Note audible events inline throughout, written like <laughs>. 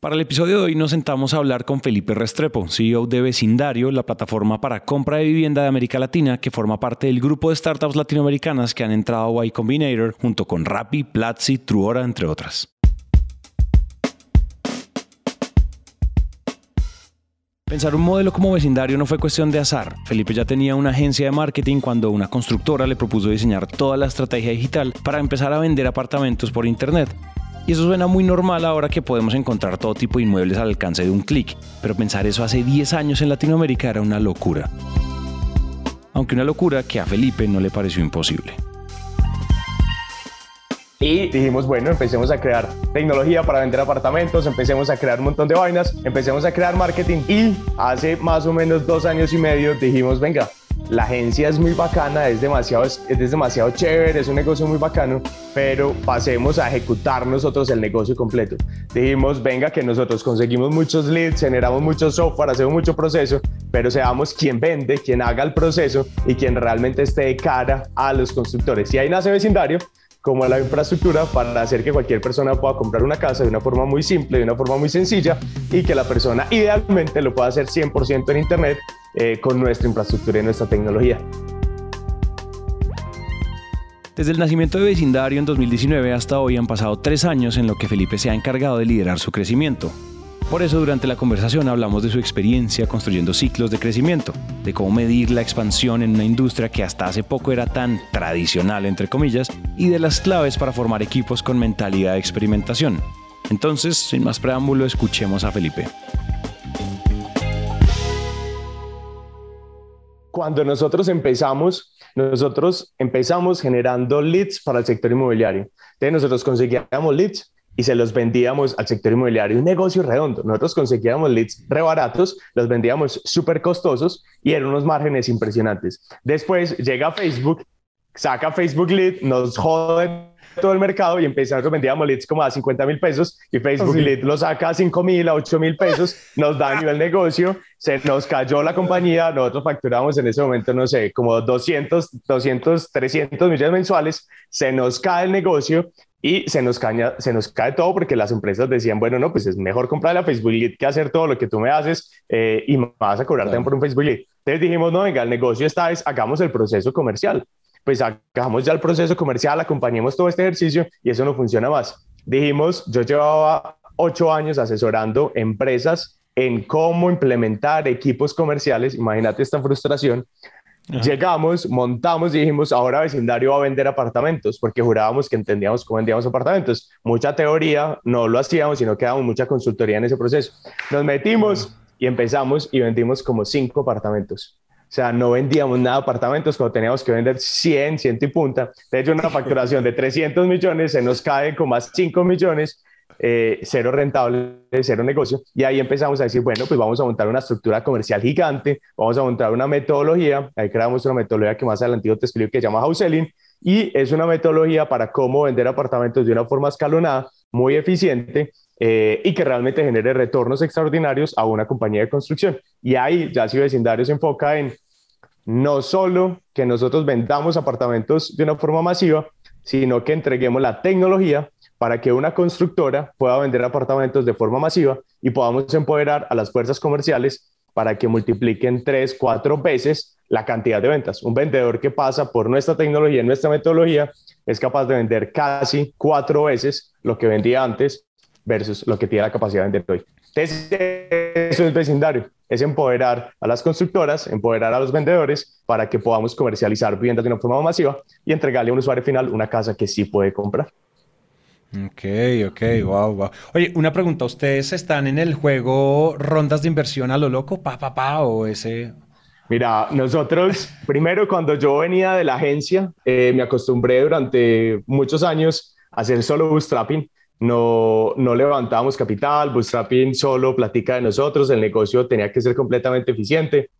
Para el episodio de hoy nos sentamos a hablar con Felipe Restrepo, CEO de Vecindario, la plataforma para compra de vivienda de América Latina que forma parte del grupo de startups latinoamericanas que han entrado a Y Combinator junto con Rappi, Platzi, Truora, entre otras. Pensar un modelo como vecindario no fue cuestión de azar. Felipe ya tenía una agencia de marketing cuando una constructora le propuso diseñar toda la estrategia digital para empezar a vender apartamentos por Internet. Y eso suena muy normal ahora que podemos encontrar todo tipo de inmuebles al alcance de un clic, pero pensar eso hace 10 años en Latinoamérica era una locura. Aunque una locura que a Felipe no le pareció imposible. Y dijimos, bueno, empecemos a crear tecnología para vender apartamentos, empecemos a crear un montón de vainas, empecemos a crear marketing y hace más o menos dos años y medio dijimos, venga, la agencia es muy bacana, es demasiado, es, demasiado chévere, es un negocio muy bacano, pero pasemos a ejecutar nosotros el negocio completo. Dijimos, venga, que nosotros conseguimos muchos leads, generamos mucho software, hacemos mucho proceso, pero seamos quien vende, quien haga el proceso y quien realmente esté de cara a los constructores. Y ahí nace vecindario como la infraestructura para hacer que cualquier persona pueda comprar una casa de una forma muy simple, de una forma muy sencilla y que la persona idealmente lo pueda hacer 100% en Internet eh, con nuestra infraestructura y nuestra tecnología. Desde el nacimiento de Vecindario en 2019 hasta hoy han pasado tres años en lo que Felipe se ha encargado de liderar su crecimiento. Por eso durante la conversación hablamos de su experiencia construyendo ciclos de crecimiento, de cómo medir la expansión en una industria que hasta hace poco era tan tradicional, entre comillas, y de las claves para formar equipos con mentalidad de experimentación. Entonces, sin más preámbulo, escuchemos a Felipe. Cuando nosotros empezamos, nosotros empezamos generando leads para el sector inmobiliario. Entonces nosotros conseguíamos leads y se los vendíamos al sector inmobiliario. Un negocio redondo. Nosotros conseguíamos leads re baratos, los vendíamos súper costosos y eran unos márgenes impresionantes. Después llega Facebook, saca Facebook Lead, nos jode todo el mercado y empezamos, vendíamos leads como a 50 mil pesos y Facebook Lead lo saca a 5 mil, a 8 mil pesos, nos da a nivel negocio, se nos cayó la compañía, nosotros facturamos en ese momento, no sé, como 200, 200, 300 millones mensuales, se nos cae el negocio y se nos, caña, se nos cae todo porque las empresas decían, bueno, no, pues es mejor comprar la Facebook Lead que hacer todo lo que tú me haces eh, y vas a cobrar también por un Facebook Lead. Entonces dijimos, no, venga, el negocio está es, hagamos el proceso comercial. Pues hagamos ya el proceso comercial, acompañemos todo este ejercicio y eso no funciona más. Dijimos, yo llevaba ocho años asesorando empresas en cómo implementar equipos comerciales, imagínate esta frustración, Llegamos, montamos y dijimos, ahora vecindario va a vender apartamentos, porque jurábamos que entendíamos cómo vendíamos apartamentos. Mucha teoría, no lo hacíamos, sino que dábamos mucha consultoría en ese proceso. Nos metimos y empezamos y vendimos como cinco apartamentos. O sea, no vendíamos nada de apartamentos cuando teníamos que vender 100, 100 y punta. De hecho, una <laughs> facturación de 300 millones se nos cae con más 5 millones eh, cero rentable, cero negocio. Y ahí empezamos a decir, bueno, pues vamos a montar una estructura comercial gigante, vamos a montar una metodología, ahí creamos una metodología que más adelante te explico que se llama house selling, y es una metodología para cómo vender apartamentos de una forma escalonada, muy eficiente, eh, y que realmente genere retornos extraordinarios a una compañía de construcción. Y ahí ya si vecindario se enfoca en no solo que nosotros vendamos apartamentos de una forma masiva, sino que entreguemos la tecnología para que una constructora pueda vender apartamentos de forma masiva y podamos empoderar a las fuerzas comerciales para que multipliquen tres, cuatro veces la cantidad de ventas. Un vendedor que pasa por nuestra tecnología, nuestra metodología, es capaz de vender casi cuatro veces lo que vendía antes versus lo que tiene la capacidad de vender hoy. Entonces, eso es vecindario, es empoderar a las constructoras, empoderar a los vendedores para que podamos comercializar viviendas de una forma masiva y entregarle a un usuario final una casa que sí puede comprar. Ok, ok, wow, wow. Oye, una pregunta, ¿ustedes están en el juego rondas de inversión a lo loco, pa, pa, pa, o ese? Mira, nosotros, primero cuando yo venía de la agencia, eh, me acostumbré durante muchos años a hacer solo bootstrapping. No, no levantábamos capital, bootstrapping solo platica de nosotros, el negocio tenía que ser completamente eficiente.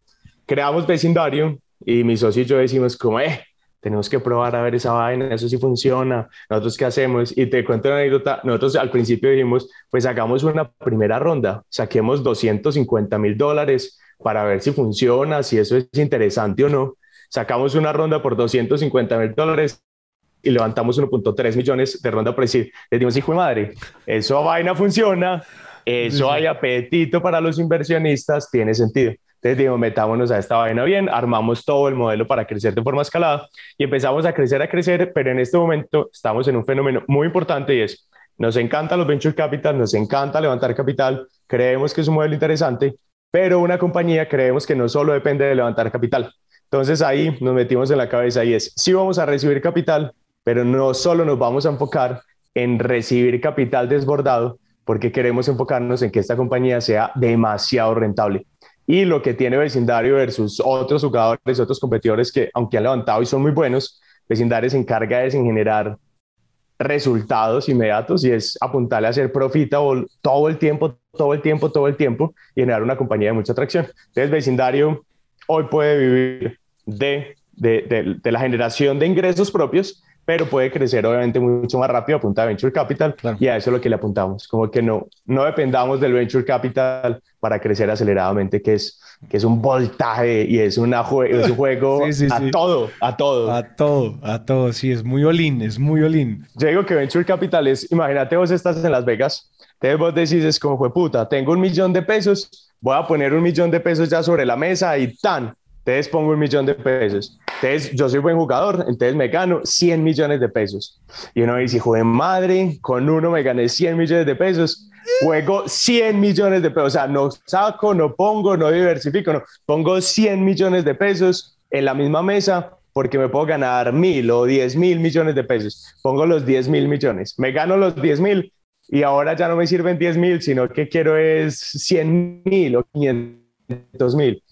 Creamos vecindario y mi socio y yo decimos como, eh, tenemos que probar a ver esa vaina, eso sí funciona, nosotros qué hacemos. Y te cuento una anécdota, nosotros al principio dijimos, pues hagamos una primera ronda, saquemos 250 mil dólares para ver si funciona, si eso es interesante o no. Sacamos una ronda por 250 mil dólares y levantamos 1.3 millones de ronda por decir, le dimos hijo de madre, eso vaina funciona, eso hay apetito para los inversionistas, tiene sentido. Entonces digo, metámonos a esta vaina bien, armamos todo el modelo para crecer de forma escalada y empezamos a crecer, a crecer, pero en este momento estamos en un fenómeno muy importante y es, nos encanta los venture capital, nos encanta levantar capital, creemos que es un modelo interesante, pero una compañía creemos que no solo depende de levantar capital. Entonces ahí nos metimos en la cabeza y es, sí vamos a recibir capital, pero no solo nos vamos a enfocar en recibir capital desbordado, porque queremos enfocarnos en que esta compañía sea demasiado rentable. Y lo que tiene Vecindario versus otros jugadores, otros competidores que, aunque han levantado y son muy buenos, Vecindario se encarga de generar resultados inmediatos y es apuntarle a hacer profitable todo el tiempo, todo el tiempo, todo el tiempo y generar una compañía de mucha atracción. Entonces, Vecindario hoy puede vivir de, de, de la generación de ingresos propios pero puede crecer obviamente mucho más rápido a punta de venture capital y a eso es lo que le apuntamos, como que no, no dependamos del venture capital para crecer aceleradamente, que es, que es un voltaje y es, una es un juego <laughs> a todo, a todo. A todo, a todo, sí, es muy olín, es muy olín. Yo digo que venture capital es, imagínate vos estás en Las Vegas, entonces vos decís, es como fue puta, tengo un millón de pesos, voy a poner un millón de pesos ya sobre la mesa y tan, entonces pongo un millón de pesos. Entonces yo soy buen jugador, entonces me gano 100 millones de pesos. Y uno dice, hijo de madre, con uno me gané 100 millones de pesos, juego 100 millones de pesos. O sea, no saco, no pongo, no diversifico, no. Pongo 100 millones de pesos en la misma mesa porque me puedo ganar mil o 10 mil millones de pesos. Pongo los 10 mil millones, me gano los 10 mil y ahora ya no me sirven 10 mil, sino que quiero es 100 mil o 500 mil.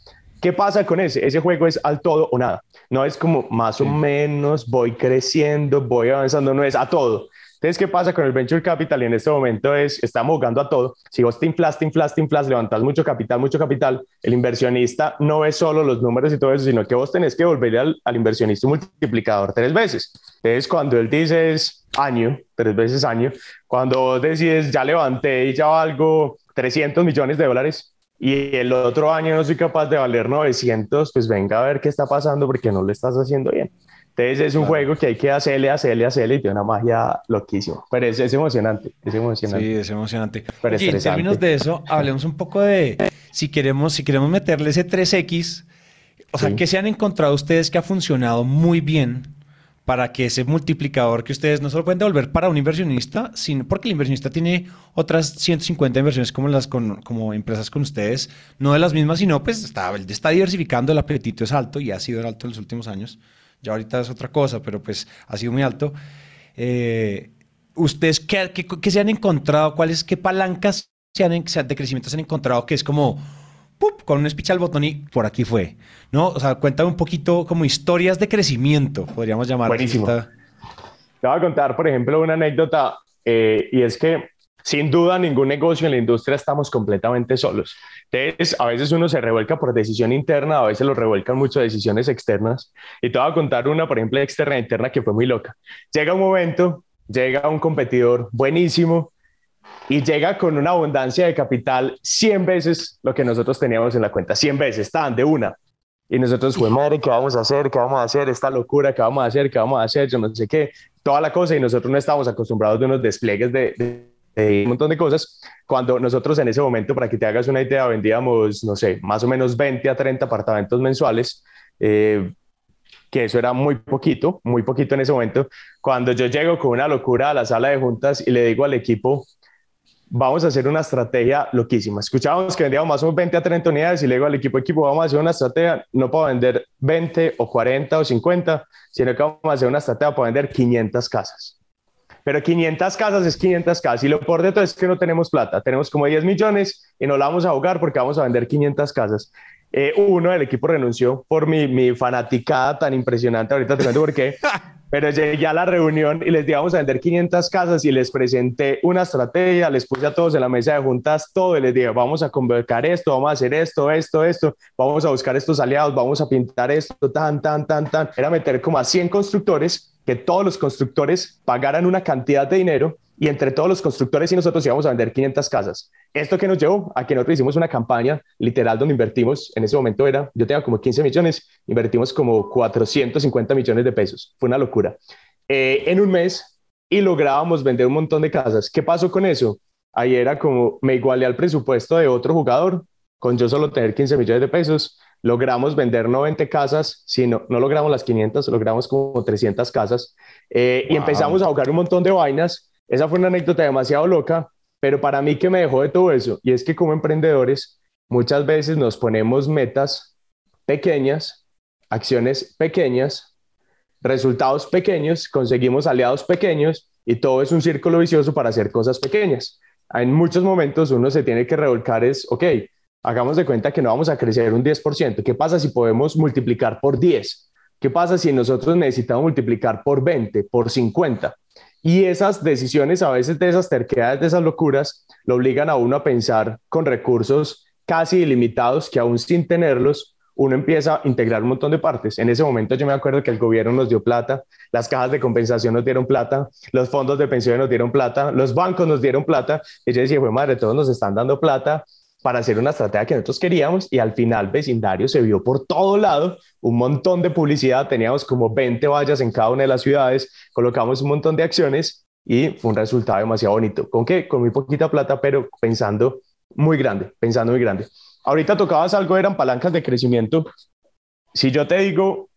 ¿Qué pasa con ese? Ese juego es al todo o nada. No es como más o menos, voy creciendo, voy avanzando, no es a todo. Entonces, ¿qué pasa con el venture capital? Y en este momento es, estamos jugando a todo. Si vos te inflas, te inflas, te inflas, levantas mucho capital, mucho capital, el inversionista no ve solo los números y todo eso, sino que vos tenés que volver al, al inversionista multiplicador tres veces. Entonces, cuando él dice es año, tres veces año, cuando vos decides ya levanté y ya valgo 300 millones de dólares, y el otro año no soy capaz de valer 900, pues venga a ver qué está pasando porque no lo estás haciendo bien. Entonces es un juego que hay que hacerle, hacerle, hacerle y tiene una magia loquísima. Pero es, es emocionante, es emocionante. Sí, es emocionante. Pero en términos de eso, hablemos un poco de si queremos, si queremos meterle ese 3X, o sea, ¿qué se han encontrado ustedes que ha funcionado muy bien para que ese multiplicador que ustedes no solo pueden devolver para un inversionista, sino porque el inversionista tiene otras 150 inversiones como las con, como empresas con ustedes, no de las mismas, sino pues está, está diversificando, el apetito es alto y ha sido alto en los últimos años. Ya ahorita es otra cosa, pero pues ha sido muy alto. Eh, ¿Ustedes qué, qué, se han encontrado? ¿Cuáles, qué palancas se han, de crecimiento se han encontrado que es como con un speech al botón y por aquí fue. ¿No? O sea, cuéntame un poquito como historias de crecimiento, podríamos llamar. Buenísimo. Te voy a contar, por ejemplo, una anécdota eh, y es que sin duda ningún negocio en la industria estamos completamente solos. Entonces, a veces uno se revuelca por decisión interna, a veces lo revuelcan mucho decisiones externas. Y te voy a contar una, por ejemplo, externa e interna que fue muy loca. Llega un momento, llega un competidor buenísimo, y llega con una abundancia de capital 100 veces lo que nosotros teníamos en la cuenta, 100 veces, estaban de una. Y nosotros, fue madre, ¿qué vamos a hacer? ¿Qué vamos a hacer? Esta locura, ¿qué vamos a hacer? ¿Qué vamos a hacer? Yo no sé qué, toda la cosa. Y nosotros no estábamos acostumbrados de unos despliegues de, un montón de cosas. Cuando nosotros en ese momento, para que te hagas una idea, vendíamos, no sé, más o menos 20 a 30 apartamentos mensuales. Eh, que eso era muy poquito, muy poquito en ese momento. Cuando yo llego con una locura a la sala de juntas y le digo al equipo, vamos a hacer una estrategia loquísima. Escuchábamos que vendíamos más o menos 20 a 30 unidades y luego al equipo, equipo, vamos a hacer una estrategia no para vender 20 o 40 o 50, sino que vamos a hacer una estrategia para vender 500 casas. Pero 500 casas es 500 casas y lo por de todo es que no tenemos plata. Tenemos como 10 millones y no la vamos a ahogar porque vamos a vender 500 casas. Eh, uno del equipo renunció por mi, mi fanaticada tan impresionante. Ahorita te cuento por qué. <laughs> pero llegué a la reunión y les dije, vamos a vender 500 casas y les presenté una estrategia, les puse a todos en la mesa de juntas todo y les dije, vamos a convocar esto, vamos a hacer esto, esto, esto, vamos a buscar estos aliados, vamos a pintar esto, tan, tan, tan, tan. Era meter como a 100 constructores, que todos los constructores pagaran una cantidad de dinero y entre todos los constructores y nosotros íbamos a vender 500 casas. Esto que nos llevó a que nosotros hicimos una campaña literal donde invertimos, en ese momento era, yo tenía como 15 millones, invertimos como 450 millones de pesos. Fue una locura. Eh, en un mes y lográbamos vender un montón de casas. ¿Qué pasó con eso? Ahí era como me igualé al presupuesto de otro jugador, con yo solo tener 15 millones de pesos, logramos vender 90 casas, si no, no logramos las 500, logramos como 300 casas eh, y empezamos a jugar un montón de vainas esa fue una anécdota demasiado loca, pero para mí que me dejó de todo eso, y es que como emprendedores muchas veces nos ponemos metas pequeñas, acciones pequeñas, resultados pequeños, conseguimos aliados pequeños y todo es un círculo vicioso para hacer cosas pequeñas. En muchos momentos uno se tiene que revolcar es, ok, hagamos de cuenta que no vamos a crecer un 10%. ¿Qué pasa si podemos multiplicar por 10? ¿Qué pasa si nosotros necesitamos multiplicar por 20, por 50? Y esas decisiones, a veces de esas terquedades, de esas locuras, lo obligan a uno a pensar con recursos casi ilimitados que aún sin tenerlos, uno empieza a integrar un montón de partes. En ese momento yo me acuerdo que el gobierno nos dio plata, las cajas de compensación nos dieron plata, los fondos de pensión nos dieron plata, los bancos nos dieron plata. Y yo decía, pues madre, todos nos están dando plata para hacer una estrategia que nosotros queríamos y al final vecindario se vio por todo lado, un montón de publicidad, teníamos como 20 vallas en cada una de las ciudades, colocamos un montón de acciones y fue un resultado demasiado bonito. ¿Con qué? Con muy poquita plata, pero pensando muy grande, pensando muy grande. Ahorita tocabas algo, eran palancas de crecimiento. Si yo te digo,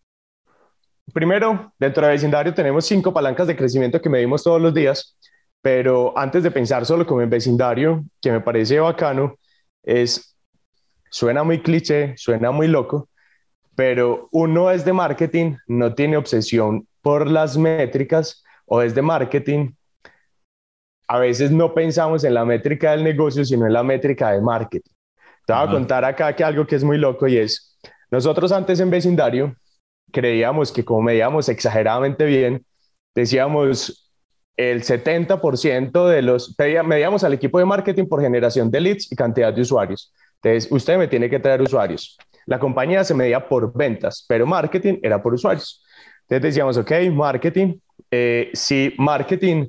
primero, dentro de vecindario tenemos cinco palancas de crecimiento que medimos todos los días, pero antes de pensar solo como en vecindario, que me parece bacano, es, suena muy cliché, suena muy loco, pero uno es de marketing, no tiene obsesión por las métricas o es de marketing. A veces no pensamos en la métrica del negocio, sino en la métrica de marketing. Te voy a contar acá que algo que es muy loco y es, nosotros antes en vecindario creíamos que como medíamos exageradamente bien, decíamos el 70% de los, medíamos al equipo de marketing por generación de leads y cantidad de usuarios. Entonces, usted me tiene que traer usuarios. La compañía se medía por ventas, pero marketing era por usuarios. Entonces decíamos, ok, marketing, eh, si marketing,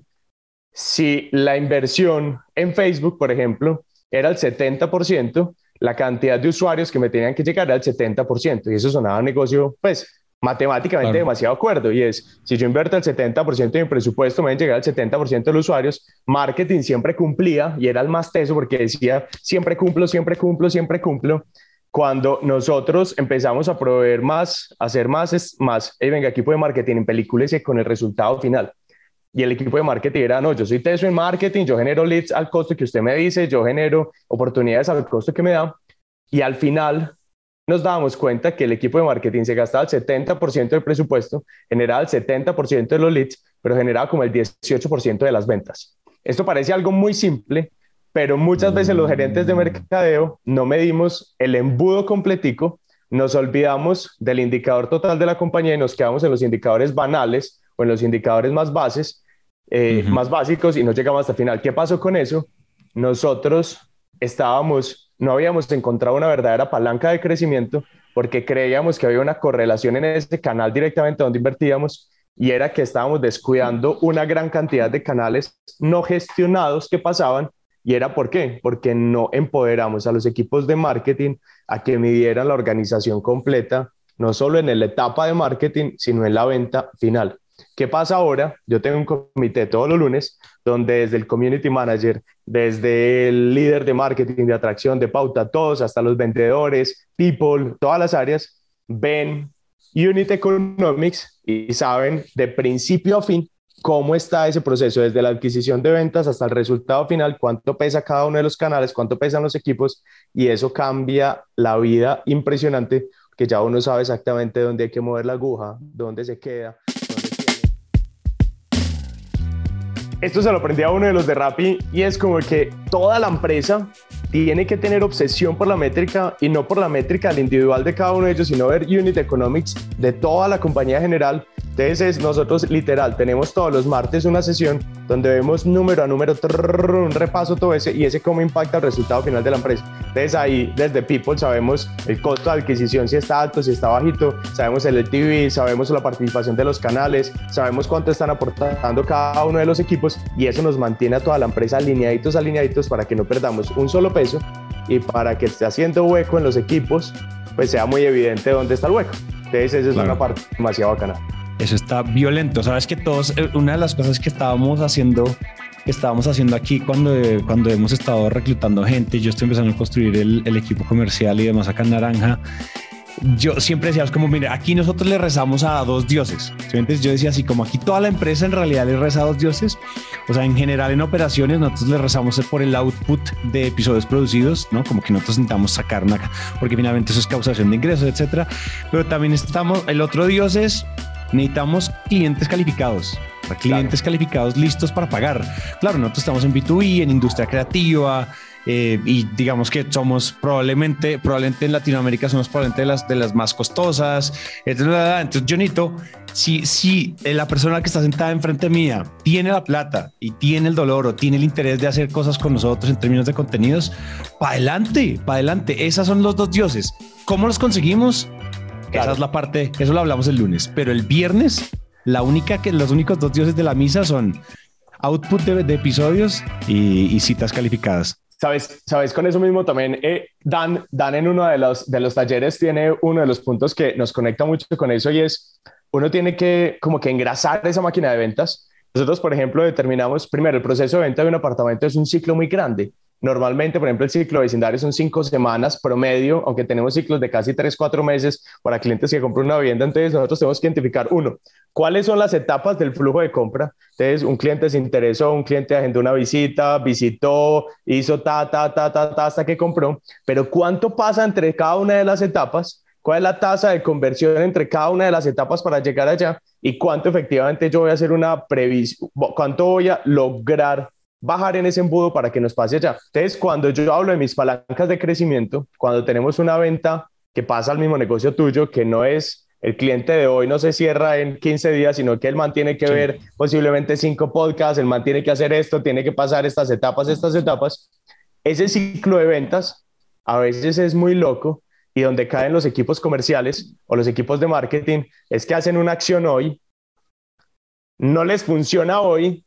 si la inversión en Facebook, por ejemplo, era el 70%, la cantidad de usuarios que me tenían que llegar era el 70%, y eso sonaba un negocio, pues, matemáticamente demasiado acuerdo y es, si yo invierto el 70% de mi presupuesto, me van a llegar al 70% de los usuarios, marketing siempre cumplía y era el más teso porque decía, siempre cumplo, siempre cumplo, siempre cumplo. Cuando nosotros empezamos a proveer más, a hacer más, es más, hey, venga, equipo de marketing en películas y con el resultado final. Y el equipo de marketing era, no, yo soy teso en marketing, yo genero leads al costo que usted me dice, yo genero oportunidades al costo que me da. Y al final nos dábamos cuenta que el equipo de marketing se gastaba el 70% del presupuesto, generaba el 70% de los leads, pero generaba como el 18% de las ventas. Esto parece algo muy simple, pero muchas veces los gerentes de mercadeo no medimos el embudo completico, nos olvidamos del indicador total de la compañía y nos quedamos en los indicadores banales o en los indicadores más bases, eh, más básicos y no llegamos hasta el final. ¿Qué pasó con eso? Nosotros estábamos no habíamos encontrado una verdadera palanca de crecimiento porque creíamos que había una correlación en ese canal directamente donde invertíamos y era que estábamos descuidando una gran cantidad de canales no gestionados que pasaban. ¿Y era por qué? Porque no empoderamos a los equipos de marketing a que midieran la organización completa, no solo en la etapa de marketing, sino en la venta final. ¿Qué pasa ahora? Yo tengo un comité todos los lunes donde desde el community manager, desde el líder de marketing, de atracción, de pauta, todos, hasta los vendedores, people, todas las áreas, ven Unit Economics y saben de principio a fin cómo está ese proceso, desde la adquisición de ventas hasta el resultado final, cuánto pesa cada uno de los canales, cuánto pesan los equipos, y eso cambia la vida impresionante, que ya uno sabe exactamente dónde hay que mover la aguja, dónde se queda. Esto se lo aprendí a uno de los de Rappi y es como que toda la empresa tiene que tener obsesión por la métrica y no por la métrica del individual de cada uno de ellos, sino ver unit economics de toda la compañía general Entonces nosotros literal tenemos todos los martes una sesión donde vemos número a número, un repaso todo ese y ese cómo impacta el resultado final de la empresa. Entonces ahí desde People sabemos el costo de adquisición si está alto, si está bajito, sabemos el LTV, sabemos la participación de los canales, sabemos cuánto están aportando cada uno de los equipos y eso nos mantiene a toda la empresa alineaditos, alineaditos para que no perdamos un solo peso y para que esté haciendo hueco en los equipos, pues sea muy evidente dónde está el hueco. Entonces esa es una parte demasiado bacana. Eso está violento. Sabes que todos, eh, una de las cosas que estábamos haciendo, que estábamos haciendo aquí cuando, cuando hemos estado reclutando gente, yo estoy empezando a construir el, el equipo comercial y demás acá en Naranja, yo siempre decía, como, mire, aquí nosotros le rezamos a dos dioses. Entonces yo decía así, como aquí toda la empresa en realidad le reza a dos dioses. O sea, en general en operaciones nosotros le rezamos por el output de episodios producidos, ¿no? Como que nosotros intentamos sacar una, porque finalmente eso es causación de ingresos, etcétera. Pero también estamos, el otro dios es necesitamos clientes calificados. Clientes calificados listos para pagar. Claro, nosotros estamos en B2B, en industria creativa, eh, y digamos que somos probablemente, probablemente en Latinoamérica somos probablemente de las, de las más costosas. Entonces, Jonito, si, si la persona que está sentada enfrente mía tiene la plata y tiene el dolor o tiene el interés de hacer cosas con nosotros en términos de contenidos, para adelante, para adelante. Esas son los dos dioses. ¿Cómo los conseguimos? Esa es la parte, eso lo hablamos el lunes, pero el viernes, la única que los únicos dos dioses de la misa son output de, episodios y, citas calificadas. Sabes, sabes, con eso mismo también, eh, Dan, Dan en uno de los, de los talleres tiene uno de los puntos que nos conecta mucho con eso y es, uno tiene que como que engrasar esa máquina de ventas. Nosotros, por ejemplo, determinamos, primero, el proceso de venta de un apartamento es un ciclo muy grande. Normalmente, por ejemplo, el ciclo vecindario son cinco semanas promedio, aunque tenemos ciclos de casi tres, cuatro meses para clientes que compran una vivienda. Entonces, nosotros tenemos que identificar, uno, cuáles son las etapas del flujo de compra. Entonces, un cliente se interesó, un cliente agendó una visita, visitó, hizo ta, ta, ta, ta, ta, hasta que compró. Pero, ¿cuánto pasa entre cada una de las etapas? ¿Cuál es la tasa de conversión entre cada una de las etapas para llegar allá? ¿Y cuánto efectivamente yo voy a hacer una previsión? ¿Cuánto voy a lograr bajar en ese embudo para que nos pase allá. Entonces, cuando yo hablo de mis palancas de crecimiento, cuando tenemos una venta que pasa al mismo negocio tuyo, que no es el cliente de hoy no se cierra en 15 días, sino que él mantiene que ver posiblemente cinco podcasts, él mantiene que hacer esto, tiene que pasar estas etapas, estas etapas. Ese ciclo de ventas a veces es muy loco y donde caen los equipos comerciales o los equipos de marketing es que hacen una acción hoy, no les funciona hoy,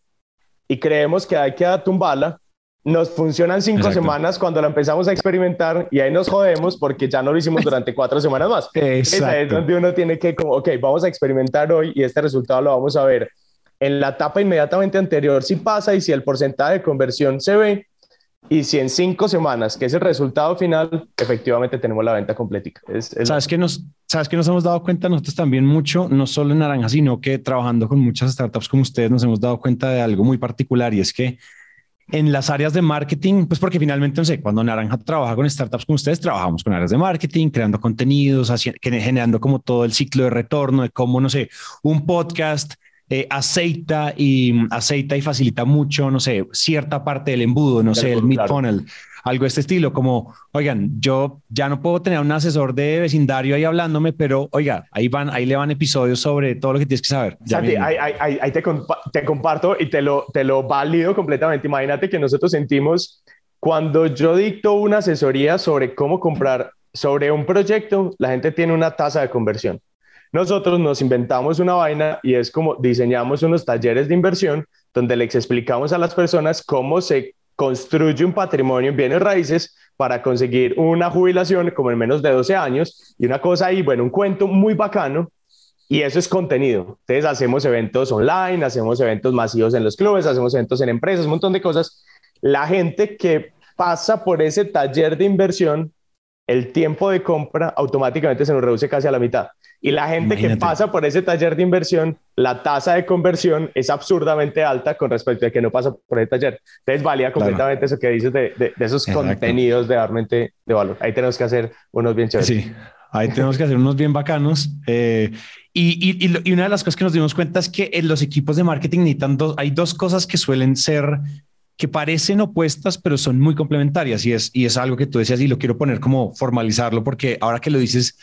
y creemos que hay que tumbarla, nos funcionan cinco semanas cuando la empezamos a experimentar y ahí nos jodemos porque ya no lo hicimos durante cuatro semanas más. Esa es donde uno tiene que, como, ok, vamos a experimentar hoy y este resultado lo vamos a ver en la etapa inmediatamente anterior si pasa y si el porcentaje de conversión se ve y si en cinco semanas, que es el resultado final, efectivamente tenemos la venta completa. ¿Sabes, que nos, ¿Sabes que nos hemos dado cuenta nosotros también mucho, no solo en Naranja, sino que trabajando con muchas startups como ustedes, nos hemos dado cuenta de algo muy particular y es que en las áreas de marketing, pues porque finalmente, no sé, cuando Naranja trabaja con startups como ustedes, trabajamos con áreas de marketing, creando contenidos, generando como todo el ciclo de retorno de cómo, no sé, un podcast eh, aceita y aceita y facilita mucho, no sé, cierta parte del embudo, no sé, el mid funnel, algo de este estilo, como, oigan, yo ya no puedo tener un asesor de vecindario ahí hablándome, pero oiga, ahí van, ahí le van episodios sobre todo lo que tienes que saber. Santi, ahí, ahí, te, te, comparto y te lo, te lo valido completamente. Imagínate que nosotros sentimos cuando yo dicto una asesoría sobre cómo comprar sobre un proyecto, la gente tiene una tasa de conversión. Nosotros nos inventamos una vaina y es como diseñamos unos talleres de inversión donde les explicamos a las personas cómo se construye un patrimonio en bienes raíces para conseguir una jubilación como en menos de 12 años y una cosa ahí, bueno, un cuento muy bacano y eso es contenido. Entonces hacemos eventos online, hacemos eventos masivos en los clubes, hacemos eventos en empresas, un montón de cosas. La gente que pasa por ese taller de inversión, el tiempo de compra automáticamente se nos reduce casi a la mitad. Y la gente que pasa por ese taller de inversión, la tasa de conversión es absurdamente alta con respecto a que no pasa por ese taller. Entonces, valía completamente eso que dices de, de, esos contenidos de realmente de valor. Ahí tenemos que hacer unos bien chéveres. Sí, ahí tenemos que hacer unos bien bacanos. Eh, y, y, y, una de las cosas que nos dimos cuenta es que en los equipos de marketing necesitan dos, hay dos cosas que suelen ser que parecen opuestas, pero son muy complementarias y es, y es algo que tú decías y lo quiero poner como formalizarlo porque ahora que lo dices,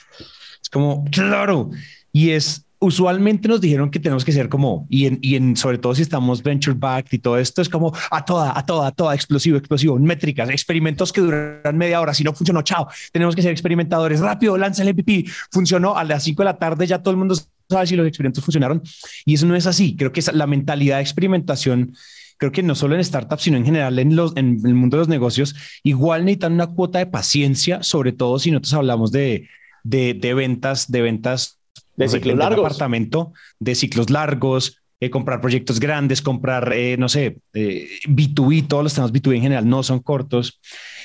es como, claro. Y es usualmente nos dijeron que tenemos que ser como, y en, y en sobre todo si estamos venture backed y todo esto, es como a toda, a toda, a toda, explosivo, explosivo, métricas, experimentos que duran media hora. Si no funcionó, chao. Tenemos que ser experimentadores. Rápido, lanza el MVP. Funcionó a las 5 de la tarde, ya todo el mundo sabe si los experimentos funcionaron. Y eso no es así. Creo que es la mentalidad de experimentación creo que no solo en startups, sino en general en, los, en el mundo de los negocios, igual necesitan una cuota de paciencia, sobre todo si nosotros hablamos de, de, de ventas, de ventas de ciclos largos. Apartamento, de ciclos largos, eh, comprar proyectos grandes, comprar, eh, no sé, eh, B2B, todos los temas B2B en general no son cortos.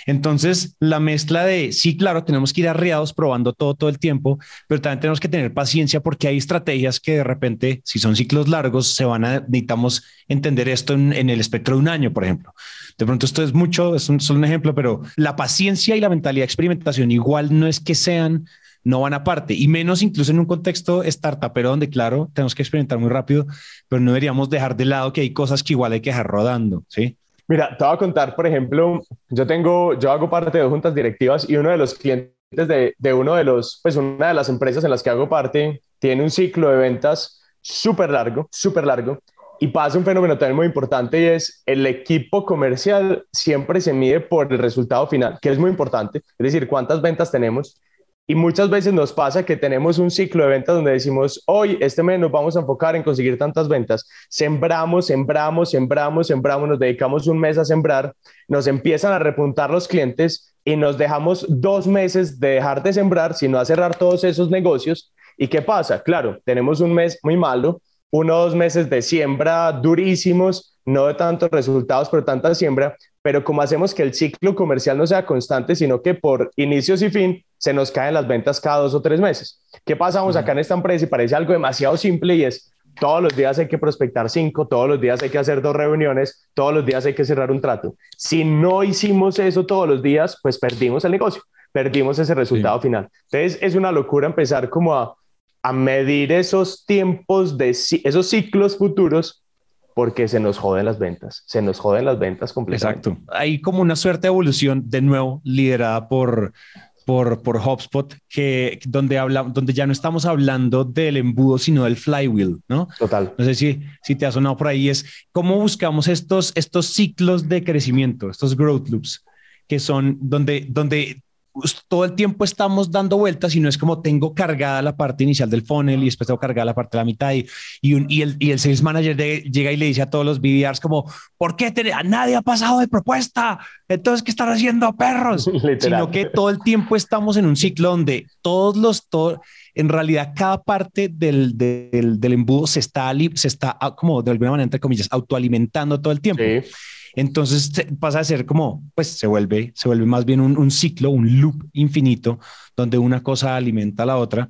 Entonces, la mezcla de, sí, claro, tenemos que ir arriados probando todo, todo el tiempo, pero también tenemos que tener paciencia porque hay estrategias que de repente, si son ciclos largos, se van a, necesitamos entender esto en, en el espectro de un año, por ejemplo. De pronto esto es mucho, es un, solo un ejemplo, pero la paciencia y la mentalidad de experimentación igual no es que sean no van aparte y menos incluso en un contexto startup, pero donde claro, tenemos que experimentar muy rápido, pero no deberíamos dejar de lado que hay cosas que igual hay que dejar rodando, ¿sí? Mira, te voy a contar, por ejemplo, yo tengo, yo hago parte de juntas directivas y uno de los clientes de, de uno de los, pues una de las empresas en las que hago parte tiene un ciclo de ventas súper largo, súper largo. Y pasa un fenómeno también muy importante y es el equipo comercial siempre se mide por el resultado final, que es muy importante, es decir, cuántas ventas tenemos, y muchas veces nos pasa que tenemos un ciclo de ventas donde decimos, hoy, este mes nos vamos a enfocar en conseguir tantas ventas. Sembramos, sembramos, sembramos, sembramos, nos dedicamos un mes a sembrar, nos empiezan a repuntar los clientes y nos dejamos dos meses de dejar de sembrar, sino a cerrar todos esos negocios. ¿Y qué pasa? Claro, tenemos un mes muy malo, uno dos meses de siembra durísimos, no de tantos resultados, pero tanta siembra, pero como hacemos que el ciclo comercial no sea constante, sino que por inicios y fin se nos caen las ventas cada dos o tres meses. ¿Qué pasamos acá en esta empresa? Y parece algo demasiado simple y es todos los días hay que prospectar cinco, todos los días hay que hacer dos reuniones, todos los días hay que cerrar un trato. Si no hicimos eso todos los días, pues perdimos el negocio, perdimos ese resultado final. Entonces es una locura empezar como a, a medir esos tiempos de esos ciclos futuros porque se nos joden las ventas, se nos joden las ventas completamente. Exacto. Hay como una suerte de evolución, de nuevo, liderada por, por, por HubSpot, que, donde, habla, donde ya no estamos hablando del embudo, sino del flywheel, ¿no? Total. No sé si, si te ha sonado por ahí, es cómo buscamos estos, estos ciclos de crecimiento, estos growth loops, que son donde, donde todo el tiempo estamos dando vueltas y no es como tengo cargada la parte inicial del funnel y después tengo cargada la parte de la mitad y, y, el, y el sales manager llega y le dice a todos los BDRs como, ¿por qué a nadie ha pasado de propuesta? Entonces, ¿qué están haciendo perros? <laughs> Sino que todo el tiempo estamos en un ciclo donde todos los, todo, en realidad cada parte del, del, del embudo se está, se está ah, como de alguna manera, entre comillas, autoalimentando todo el tiempo. Sí. Entonces pasa a ser como, pues se vuelve, se vuelve más bien un, ciclo, un loop infinito, donde una cosa alimenta a la otra.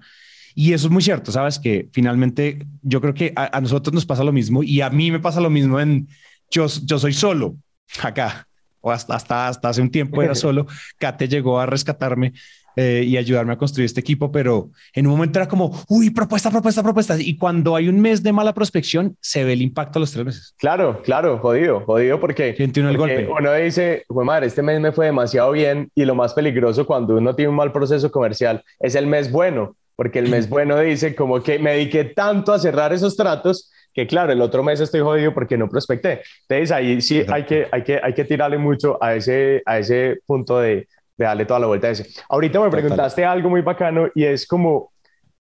Y eso es muy cierto, sabes que finalmente yo creo que a, nosotros nos pasa lo mismo y a mí me pasa lo mismo en yo, yo soy solo acá, o hasta, hasta, hasta hace un tiempo era <laughs> solo. Kate llegó a rescatarme eh, y ayudarme a construir este equipo, pero en un momento era como, uy, propuesta, propuesta, propuesta. Y cuando hay un mes de mala prospección, se ve el impacto a los tres meses. Claro, claro, jodido, jodido porque, uno, el golpe. uno dice, madre, este mes me fue demasiado bien y lo más peligroso cuando uno tiene un mal proceso comercial es el mes bueno, porque el mes <clears throat> bueno dice como que me dediqué tanto a cerrar esos tratos que claro, el otro mes estoy jodido porque no prospecté. Entonces ahí sí hay que, hay que, hay que tirarle mucho a ese, a ese punto de, de darle toda la vuelta a ese. Ahorita me preguntaste algo muy bacano y es como,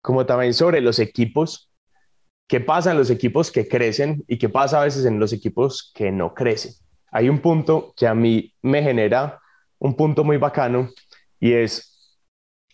como también sobre los equipos. ¿Qué pasa en los equipos que crecen y qué pasa a veces en los equipos que no crecen? Hay un punto que a mí me genera un punto muy bacano y es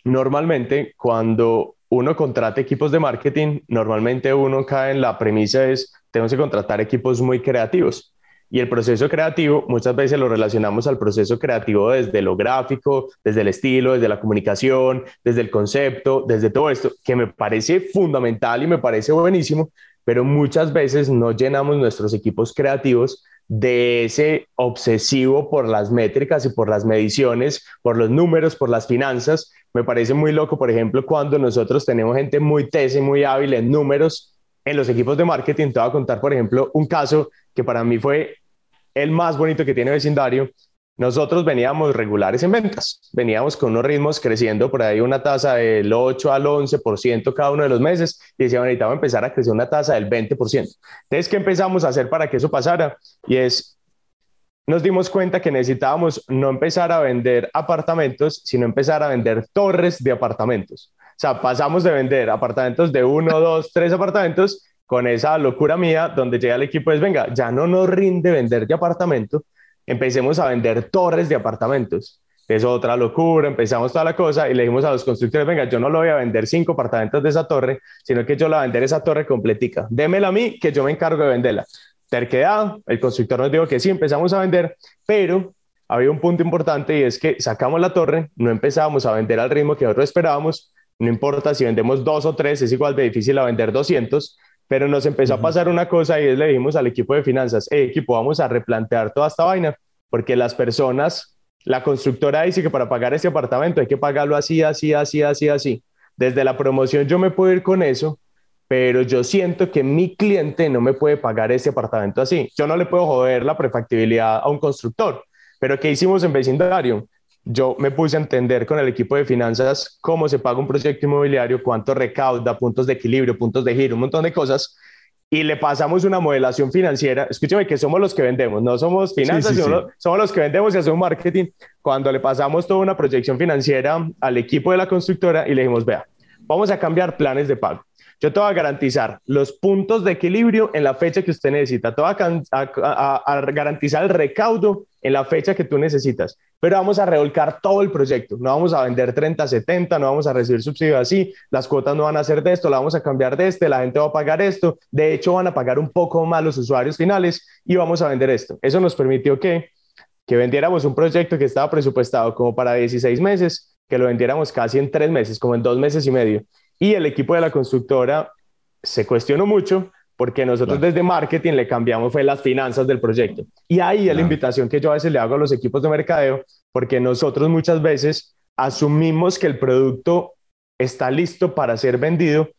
normalmente cuando uno contrata equipos de marketing, normalmente uno cae en la premisa es, tenemos que contratar equipos muy creativos. Y el proceso creativo muchas veces lo relacionamos al proceso creativo desde lo gráfico, desde el estilo, desde la comunicación, desde el concepto, desde todo esto, que me parece fundamental y me parece buenísimo, pero muchas veces no llenamos nuestros equipos creativos de ese obsesivo por las métricas y por las mediciones, por los números, por las finanzas. Me parece muy loco, por ejemplo, cuando nosotros tenemos gente muy tese, muy hábil en números en los equipos de marketing. Te voy a contar, por ejemplo, un caso que para mí fue el más bonito que tiene vecindario. nosotros veníamos regulares en ventas, veníamos con unos ritmos creciendo por ahí una tasa del 8 al 11% cada uno de los meses y decíamos, necesitamos empezar a crecer una tasa del 20%. Entonces, ¿qué empezamos a hacer para que eso pasara? Y es, nos dimos cuenta que necesitábamos no empezar a vender apartamentos, sino empezar a vender torres de apartamentos. Sea, pasamos de vender apartamentos de uno, dos, tres apartamentos con esa locura mía donde llega el equipo es, venga, ya no nos rinde vender de apartamento, empecemos a vender torres de apartamentos. Es otra locura, empezamos toda la cosa y le dijimos a los constructores, venga, yo no lo voy a vender cinco apartamentos de esa torre, sino que yo la voy a vender esa torre completica. Démela a mí, que yo me encargo de venderla. Terquedad, el constructor nos dijo que sí, empezamos a vender, pero había un punto importante y es que sacamos la torre, no empezábamos a vender al ritmo que nosotros esperábamos, no importa si vendemos dos o tres, es igual de difícil a vender 200, pero nos empezó a pasar una cosa y es le dijimos al equipo de finanzas, hey, equipo, vamos a replantear toda esta vaina, porque las personas, la constructora dice que para pagar este apartamento hay que pagarlo así, así, así, así, así. Desde la promoción yo me puedo ir con eso, pero yo siento que mi cliente no me puede pagar ese apartamento así. Yo no le puedo joder la prefactibilidad a un constructor. Pero ¿qué hicimos en vecindario? Yo me puse a entender con el equipo de finanzas cómo se paga un proyecto inmobiliario, cuánto recauda, puntos de equilibrio, puntos de giro, un montón de cosas. Y le pasamos una modelación financiera. Escúchame que somos los que vendemos, no somos finanzas, somos los que vendemos y hacemos marketing. Cuando le pasamos toda una proyección financiera al equipo de la constructora y le dijimos, vea, vamos a cambiar planes de pago. Yo te voy a garantizar los puntos de equilibrio en la fecha que usted necesita. Te voy a, garantizar el recaudo en la fecha que tú necesitas. Pero vamos a revolcar todo el proyecto. No vamos a vender 30, 70, no vamos a recibir subsidio así. Las cuotas no van a ser de esto, la vamos a cambiar de este, la gente va a pagar esto. De hecho, van a pagar un poco más los usuarios finales y vamos a vender esto. Eso nos permitió que, que vendiéramos un proyecto que estaba presupuestado como para 16 meses, que lo vendiéramos casi en tres meses, como en dos meses y medio. Y el equipo de la constructora se cuestionó mucho porque nosotros desde marketing le cambiamos fue las finanzas del proyecto. Y ahí es la invitación que yo a veces le hago a los equipos de mercadeo, porque nosotros muchas veces asumimos que el producto está listo para ser vendido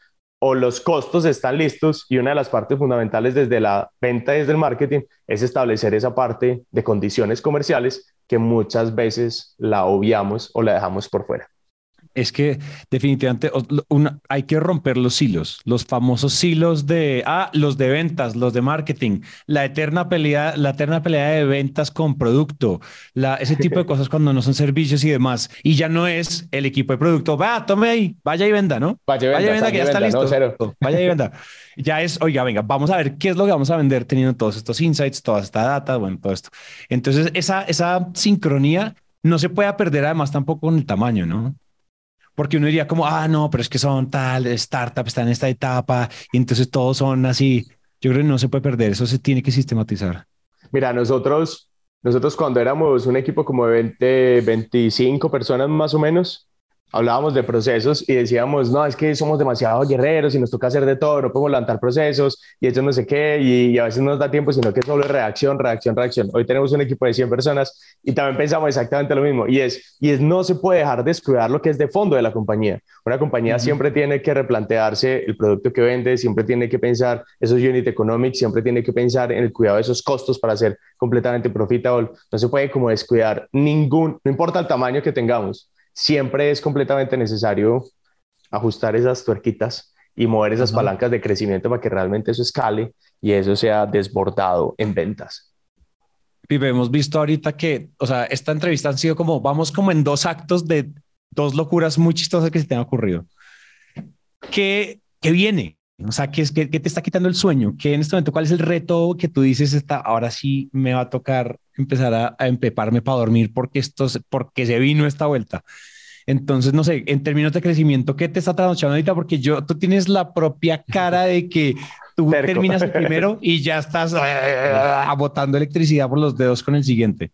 o los costos están listos y una de las partes fundamentales desde la venta y desde el marketing es establecer esa parte de condiciones comerciales que muchas veces la obviamos o la dejamos por fuera es que definitivamente hay que romper los hilos, los famosos hilos de, ah, los de ventas, los de marketing, la eterna pelea, la eterna pelea de ventas con producto, la, ese tipo de <laughs> cosas cuando no son servicios y demás. Y ya no es el equipo de producto, va, tome ahí, vaya y venda, ¿no? Vaya y venda, que ya está listo. <laughs> vaya y venda. Ya es, oiga, venga, vamos a ver qué es lo que vamos a vender teniendo todos estos insights, toda esta data, bueno, todo esto. Entonces, esa, esa sincronía no se puede perder además tampoco con el tamaño, ¿no? Porque uno diría como, ah, no, pero es que son tal, startup, está en esta etapa y entonces todos son así. Yo creo que no se puede perder, eso se tiene que sistematizar. Mira, nosotros, nosotros cuando éramos un equipo como de 20, 25 personas más o menos, hablábamos de procesos y decíamos, no, es que somos demasiado guerreros y nos toca hacer de todo, no podemos levantar procesos y eso no sé qué, y, a veces no nos da tiempo, sino que solo es reacción, reacción, reacción. Hoy tenemos un equipo de 100 personas y también pensamos exactamente lo mismo, y es, y es no se puede dejar descuidar lo que es de fondo de la compañía. Una compañía siempre tiene que replantearse el producto que vende, siempre tiene que pensar esos unit economics, siempre tiene que pensar en el cuidado de esos costos para ser completamente profitable. No se puede como descuidar ningún, no importa el tamaño que tengamos siempre es completamente necesario ajustar esas tuerquitas y mover esas palancas de crecimiento para que realmente eso escale y eso sea desbordado en ventas. Pipe, hemos visto ahorita que, o sea, esta entrevista han sido como, vamos como en dos actos de dos locuras muy chistosas que se te han ocurrido. ¿Qué, qué viene? O sea, ¿qué, es, qué, te está quitando el sueño? ¿Qué en este momento, cuál es el reto que tú dices, está, ahora sí me va a tocar empezar a, a empeparme para dormir porque, esto, porque se vino esta vuelta? Entonces, no sé, en términos de crecimiento, ¿qué te está trasnochando ahorita? Porque yo, tú tienes la propia cara de que tú terminas el primero y ya estás uh, <laughs> botando electricidad por los dedos con el siguiente.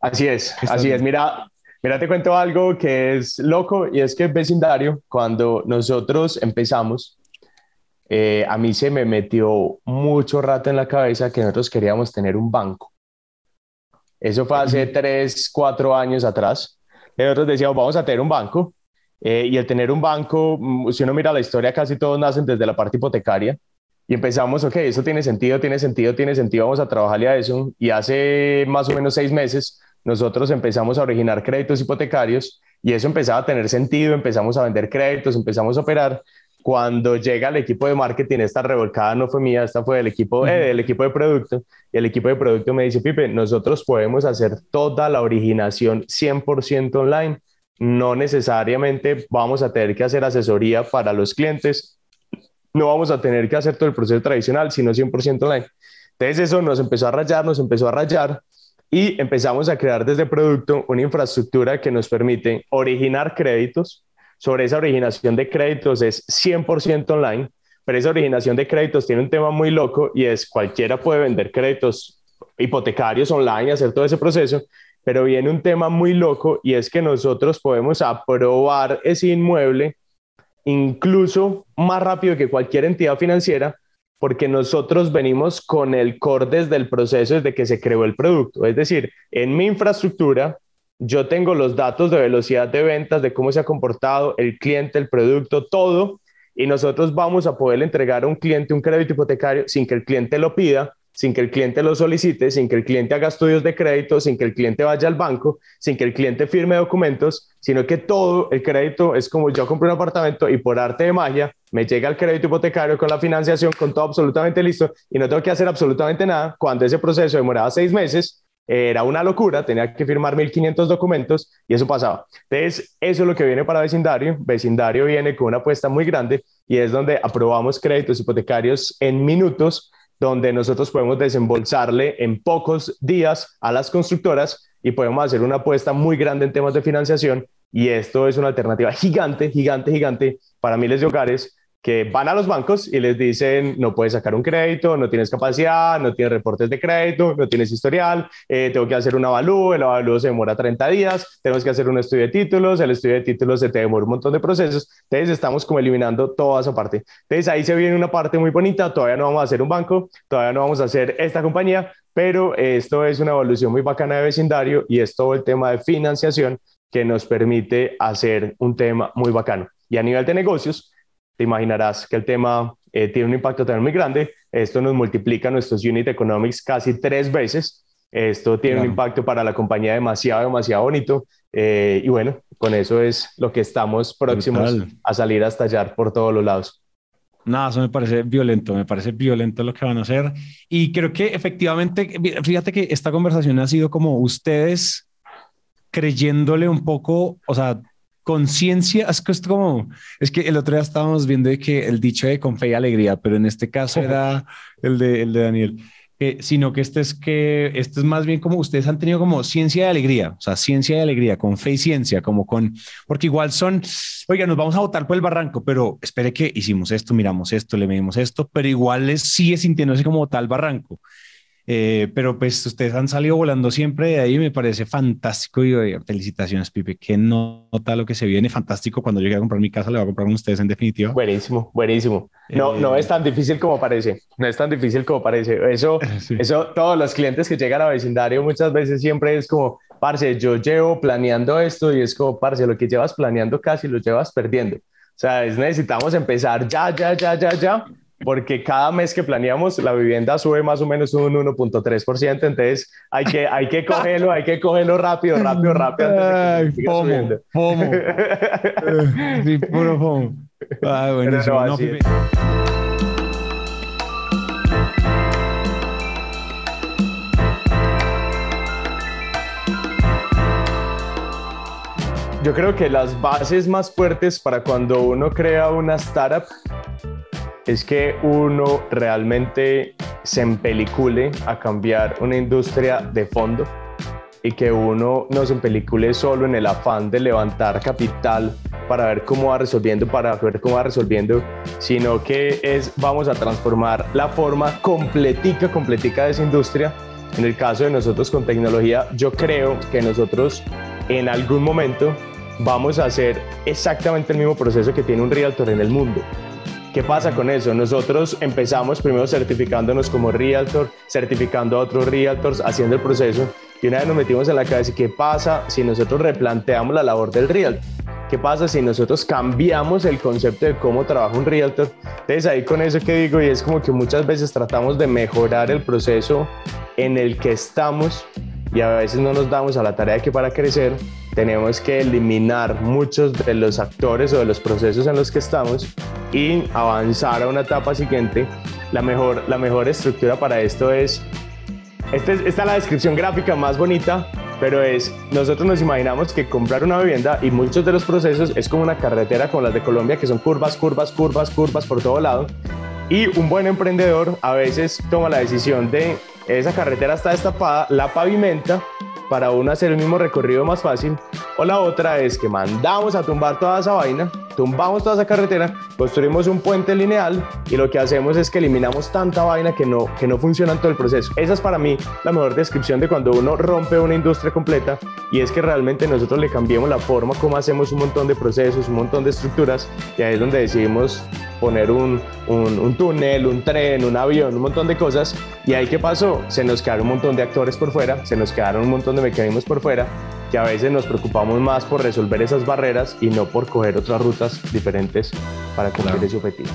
Así es, así es. Mira, mira, te cuento algo que es loco y es que vecindario, cuando nosotros empezamos, eh, a mí se me metió mucho rato en la cabeza que nosotros queríamos tener un banco. Eso fue hace tres, cuatro años atrás. Nosotros decíamos, vamos a tener un banco. Eh, y el tener un banco, mm, si uno mira la historia, casi todos nacen desde la parte hipotecaria. y empezamos, ok, eso tiene sentido, tiene sentido, tiene sentido, vamos a trabajarle a eso. Y hace más o menos seis meses nosotros empezamos a originar créditos hipotecarios y eso empezaba a tener sentido, empezamos a vender créditos, empezamos a operar. Cuando llega el equipo de marketing, esta revolcada no fue mía, esta fue del equipo, eh, del equipo de producto, y el equipo de producto me dice, Pipe, nosotros podemos hacer toda la originación 100% online, no necesariamente vamos a tener que hacer asesoría para los clientes, no vamos a tener que hacer todo el proceso tradicional, sino 100% online. Entonces eso nos empezó a rayar, nos empezó a rayar y empezamos a crear desde producto una infraestructura que nos permite originar créditos. Sobre esa originación de créditos es 100% online, pero esa originación de créditos tiene un tema muy loco y es cualquiera puede vender créditos hipotecarios online, hacer todo ese proceso, pero viene un tema muy loco y es que nosotros podemos aprobar ese inmueble incluso más rápido que cualquier entidad financiera, porque nosotros venimos con el core desde el proceso, desde que se creó el producto. Es decir, en mi infraestructura, yo tengo los datos de velocidad de ventas, de cómo se ha comportado el cliente, el producto, todo, y nosotros vamos a poder entregar a un cliente un crédito hipotecario sin que el cliente lo pida, sin que el cliente lo solicite, sin que el cliente haga estudios de crédito, sin que el cliente vaya al banco, sin que el cliente firme documentos, sino que todo el crédito es como yo compré un apartamento y por arte de magia me llega el crédito hipotecario con la financiación, con todo absolutamente listo y no tengo que hacer absolutamente nada. Cuando ese proceso demoraba seis meses, era una locura, tenía que firmar 1.500 documentos y eso pasaba. Entonces, eso es lo que viene para vecindario. Vecindario viene con una apuesta muy grande y es donde aprobamos créditos hipotecarios en minutos donde nosotros podemos desembolsarle en pocos días a las constructoras y podemos hacer una apuesta muy grande en temas de financiación. Y esto es una alternativa gigante, gigante, gigante para miles de hogares que van a los bancos y les dicen, no puedes sacar un crédito, no tienes capacidad, no tienes reportes de crédito, no tienes historial, eh, tengo que hacer un avalúo, el avalúo se demora 30 días, tenemos que hacer un estudio de títulos, el estudio de títulos se te demora un montón de procesos, entonces estamos como eliminando toda esa parte. Entonces ahí se viene una parte muy bonita, todavía no vamos a hacer un banco, todavía no vamos a hacer esta compañía, pero esto es una evolución muy bacana de vecindario y es todo el tema de financiación que nos permite hacer un tema muy bacano. Y a nivel de negocios, te imaginarás que el tema eh, tiene un impacto también muy grande. Esto nos multiplica nuestros unit economics casi tres veces. Esto tiene un impacto para la compañía demasiado, demasiado bonito. Eh, y bueno, con eso es lo que estamos próximos a salir a estallar por todos los lados. Nada, eso me parece violento, me parece violento lo que van a hacer. Y creo que efectivamente, fíjate que esta conversación ha sido como ustedes creyéndole un poco, o sea, conciencia, es que es como, es que el otro día estábamos viendo que el dicho de con fe y alegría, pero en este caso era el de, el de Daniel, sino que este es que, este es más bien como ustedes han tenido como ciencia y alegría, o sea, ciencia y alegría, con fe y ciencia, como con, porque igual son, oiga, nos vamos a votar por el barranco, pero espere que hicimos esto, miramos esto, le medimos esto, pero igual es, sigue sintiéndose como tal barranco. Eh, pero pues ustedes han salido volando siempre de ahí, me parece fantástico y felicitaciones, Pipe, que nota lo que se viene, fantástico. Cuando llegue a comprar mi casa, le voy a comprar con ustedes en definitiva. Buenísimo, buenísimo. No, no eh, es tan difícil como parece, no es tan difícil como parece. Eso, <laughs> eso, todos los clientes que llegan a vecindario muchas veces siempre es como, parce, yo llevo planeando esto y es como, parce, lo que llevas planeando casi lo llevas perdiendo. O sea, es, necesitamos empezar ya, ya, ya, ya, ya porque cada mes que planeamos la vivienda sube más o menos un 1.3%, entonces hay que, hay que cogerlo, hay que cogerlo rápido, rápido, rápido antes de que pomo, subiendo. Pomo. <laughs> sí, puro pomo. Ah, buenísimo. No, Yo creo que las bases más fuertes para cuando uno crea una startup es que uno realmente se empelicule a cambiar una industria de fondo y que uno no se empelicule solo en el afán de levantar capital para ver cómo va resolviendo, para ver cómo va resolviendo, sino que es vamos a transformar la forma completica, completica de esa industria. En el caso de nosotros con tecnología, yo creo que nosotros en algún momento vamos a hacer exactamente el mismo proceso que tiene un realtor en el mundo. ¿Qué pasa con eso? Nosotros empezamos primero certificándonos como realtor, certificando a otros realtors, haciendo el proceso y una vez nos metimos en la cabeza, ¿qué pasa si nosotros replanteamos la labor del realtor? ¿Qué pasa si nosotros cambiamos el concepto de cómo trabaja un realtor? Entonces ahí con eso que digo y es como que muchas veces tratamos de mejorar el proceso en el que estamos y a veces no nos damos a la tarea que para crecer tenemos que eliminar muchos de los actores o de los procesos en los que estamos y avanzar a una etapa siguiente. La mejor, la mejor estructura para esto es, esta es, la descripción gráfica más bonita, pero es, nosotros nos imaginamos que comprar una vivienda y muchos de los procesos es como una carretera como las de Colombia, que son curvas, curvas, curvas, curvas por todo lado. Y un buen emprendedor a veces toma la decisión de esa carretera está destapada, la pavimenta para uno hacer el mismo recorrido más fácil. O la otra es que mandamos a tumbar toda esa vaina, tumbamos toda esa carretera, construimos un puente lineal y lo que hacemos es que eliminamos tanta vaina que no, que no funciona en todo el proceso. Esa es para mí la mejor descripción de cuando uno rompe una industria completa y es que realmente nosotros le cambiamos la forma como hacemos un montón de procesos, un montón de estructuras y ahí es donde decidimos poner un, un, un, túnel, un tren, un avión, un montón de cosas. ¿Y ahí qué pasó? Se nos quedaron un montón de actores por fuera, se nos quedaron un montón de mecanismos por fuera, que a veces nos preocupamos más por resolver esas barreras y no por coger otras rutas diferentes para cumplir claro. ese objetivo.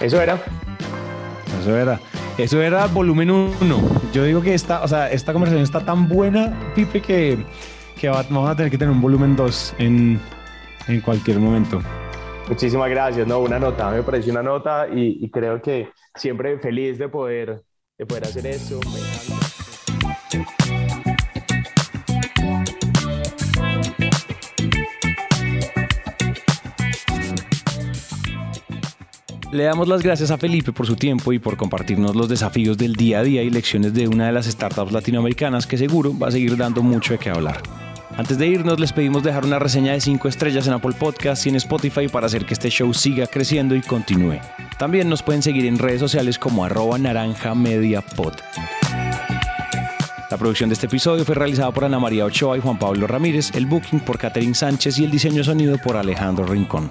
Eso era. Eso era. Eso era volumen 1. Yo digo que esta, o sea, esta conversación está tan buena, Pipe, que, que vamos a tener que tener un volumen 2 en, en cualquier momento. Muchísimas gracias, no, una nota, me pareció una nota y, y, creo que siempre feliz de poder, de poder hacer eso. Le damos las gracias a Felipe por su tiempo y por compartirnos los desafíos del día a día y lecciones de una de las startups latinoamericanas que seguro va a seguir dando mucho de qué hablar. Antes de irnos, les pedimos dejar una reseña de 5 estrellas en Apple Podcasts y en Spotify para hacer que este show siga creciendo y continúe. También nos pueden seguir en redes sociales como arroba naranja media pod. La producción de este episodio fue realizada por Ana María Ochoa y Juan Pablo Ramírez, el booking por Catherine Sánchez y el diseño sonido por Alejandro Rincón.